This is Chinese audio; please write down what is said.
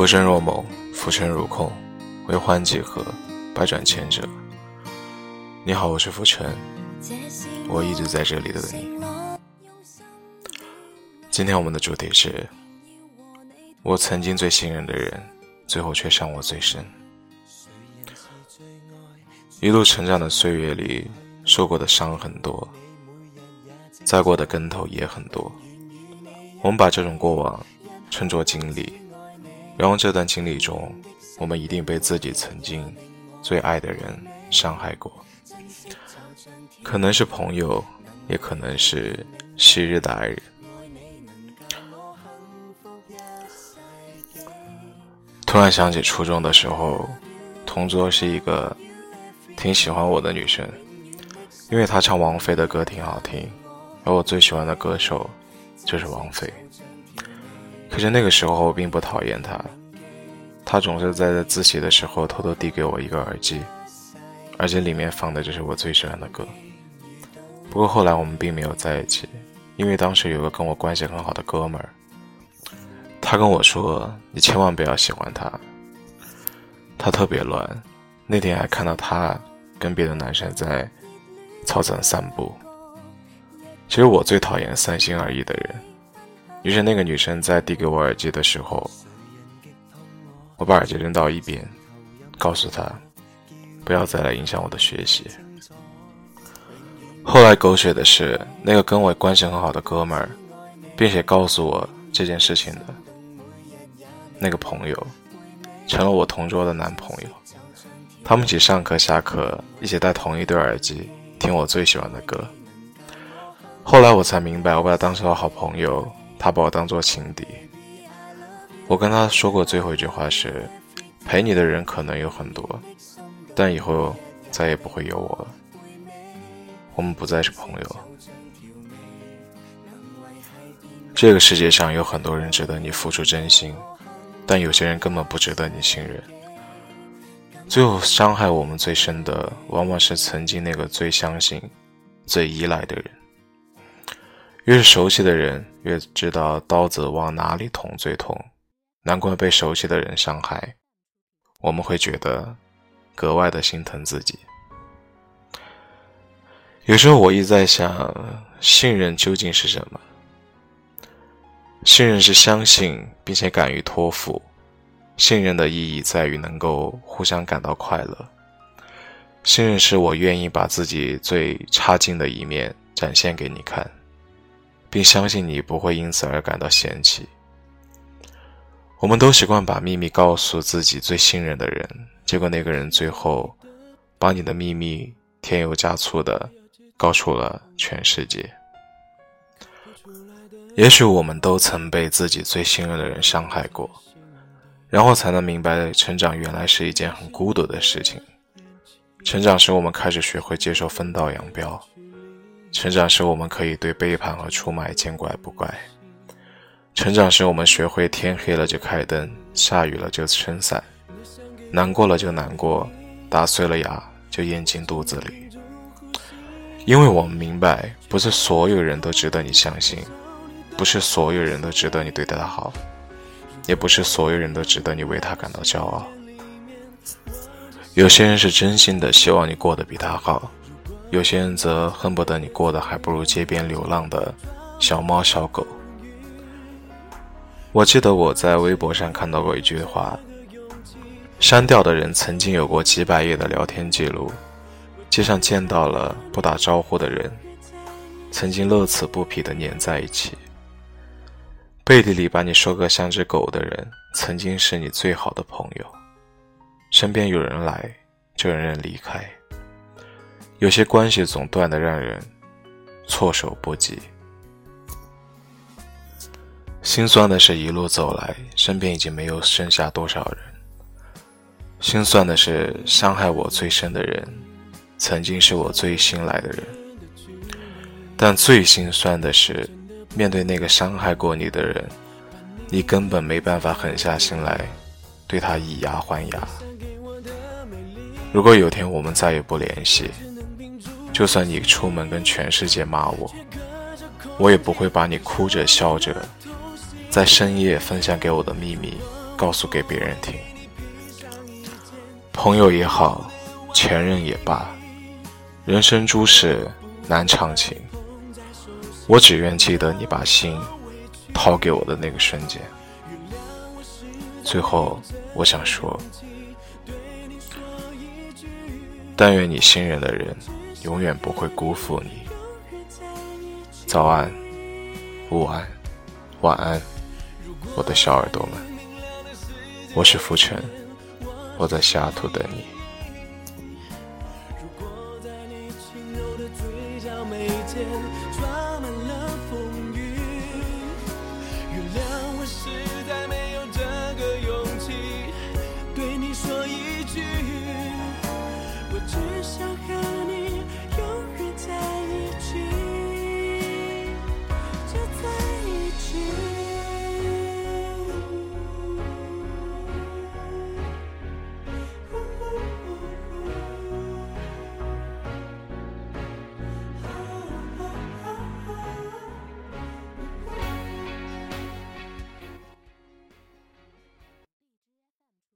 浮生若梦，浮沉如空，为欢几何，百转千折。你好，我是浮沉，我一直在这里等你。今天我们的主题是：我曾经最信任的人，最后却伤我最深。一路成长的岁月里，受过的伤很多，栽过的跟头也很多。我们把这种过往称作经历。然后这段经历中，我们一定被自己曾经最爱的人伤害过，可能是朋友，也可能是昔日的爱人。突然想起初中的时候，同桌是一个挺喜欢我的女生，因为她唱王菲的歌挺好听，而我最喜欢的歌手就是王菲。可是那个时候我并不讨厌他，他总是在自习的时候偷偷递给我一个耳机，而且里面放的就是我最喜欢的歌。不过后来我们并没有在一起，因为当时有个跟我关系很好的哥们儿，他跟我说：“你千万不要喜欢他，他特别乱。”那天还看到他跟别的男生在操场散步。其实我最讨厌三心二意的人。于是，那个女生在递给我耳机的时候，我把耳机扔到一边，告诉她不要再来影响我的学习。后来狗血的是，那个跟我关系很好的哥们儿，并且告诉我这件事情的那个朋友，成了我同桌的男朋友。他们一起上课、下课，一起戴同一对耳机，听我最喜欢的歌。后来我才明白，我把他当成了好朋友。他把我当做情敌。我跟他说过最后一句话是：陪你的人可能有很多，但以后再也不会有我了。我们不再是朋友。这个世界上有很多人值得你付出真心，但有些人根本不值得你信任。最后伤害我们最深的，往往是曾经那个最相信、最依赖的人。越是熟悉的人，越知道刀子往哪里捅最痛。难怪被熟悉的人伤害，我们会觉得格外的心疼自己。有时候我一直在想，信任究竟是什么？信任是相信并且敢于托付。信任的意义在于能够互相感到快乐。信任是我愿意把自己最差劲的一面展现给你看。并相信你不会因此而感到嫌弃。我们都习惯把秘密告诉自己最信任的人，结果那个人最后把你的秘密添油加醋的告诉了全世界。也许我们都曾被自己最信任的人伤害过，然后才能明白，成长原来是一件很孤独的事情。成长使我们开始学会接受分道扬镳。成长使我们可以对背叛和出卖见怪不怪。成长使我们学会天黑了就开灯，下雨了就撑伞，难过了就难过，打碎了牙就咽进肚子里。因为我们明白，不是所有人都值得你相信，不是所有人都值得你对他好，也不是所有人都值得你为他感到骄傲。有些人是真心的希望你过得比他好。有些人则恨不得你过得还不如街边流浪的小猫小狗。我记得我在微博上看到过一句话：删掉的人曾经有过几百页的聊天记录，街上见到了不打招呼的人，曾经乐此不疲地黏在一起。背地里把你说个像只狗的人，曾经是你最好的朋友。身边有人来，就有人离开。有些关系总断得让人措手不及，心酸的是一路走来，身边已经没有剩下多少人。心酸的是伤害我最深的人，曾经是我最信赖的人。但最心酸的是，面对那个伤害过你的人，你根本没办法狠下心来对他以牙还牙。如果有天我们再也不联系，就算你出门跟全世界骂我，我也不会把你哭着笑着，在深夜分享给我的秘密告诉给别人听。朋友也好，前任也罢，人生诸事难长情。我只愿记得你把心掏给我的那个瞬间。最后，我想说，但愿你信任的人永远不会辜负你。早安，午安，晚安，我的小耳朵们，我是浮尘，我在西雅图等你。